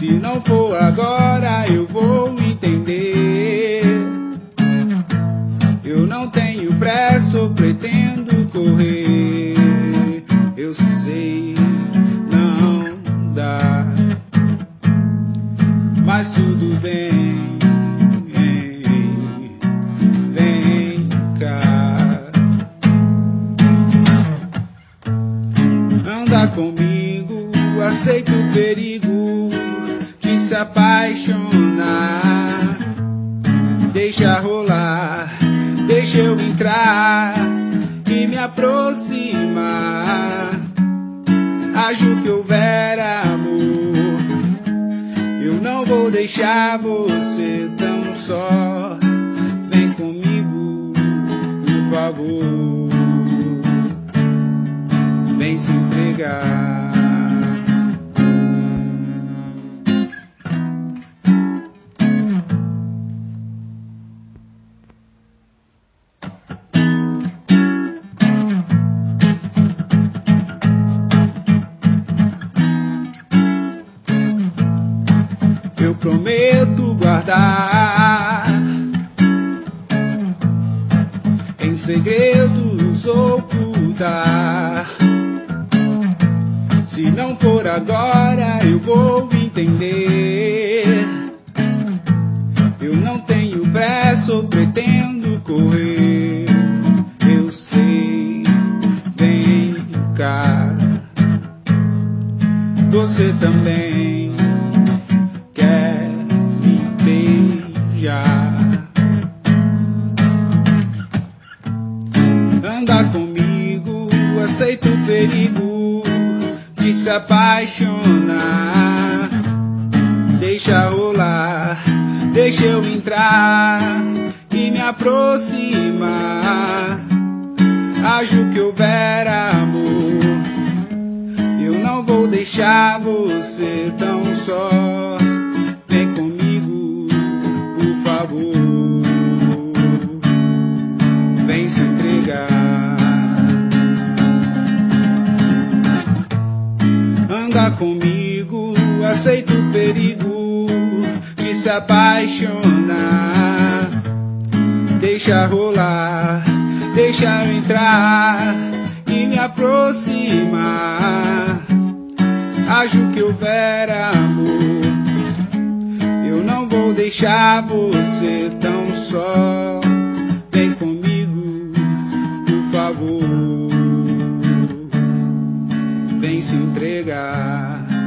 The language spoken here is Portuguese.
Se não for agora, eu vou entender. Eu não tenho pressa ou pretendo correr. Eu sei, não dá. Mas tudo bem. Comigo, aceita o perigo se apaixonar. Deixa rolar, deixa eu entrar e me aproximar. Acho que houver amor, eu não vou deixar você tão só. Vem comigo, por favor. Vem se entregar. Eu prometo guardar em segredos ocultar. Se não for agora, eu vou entender. Eu não tenho pressa ou pretendo correr. Eu sei, vem cá. Você também beijar. Anda comigo, aceita o perigo de se apaixonar. Deixa rolar, deixa eu entrar e me aproximar. Acho que houver amor. Eu não vou deixar você tão só. Anda comigo, aceita o perigo de se apaixonar. Deixa rolar, deixa eu entrar e me aproximar. Acho que houver amor, eu não vou deixar você tão só. vem se entregar.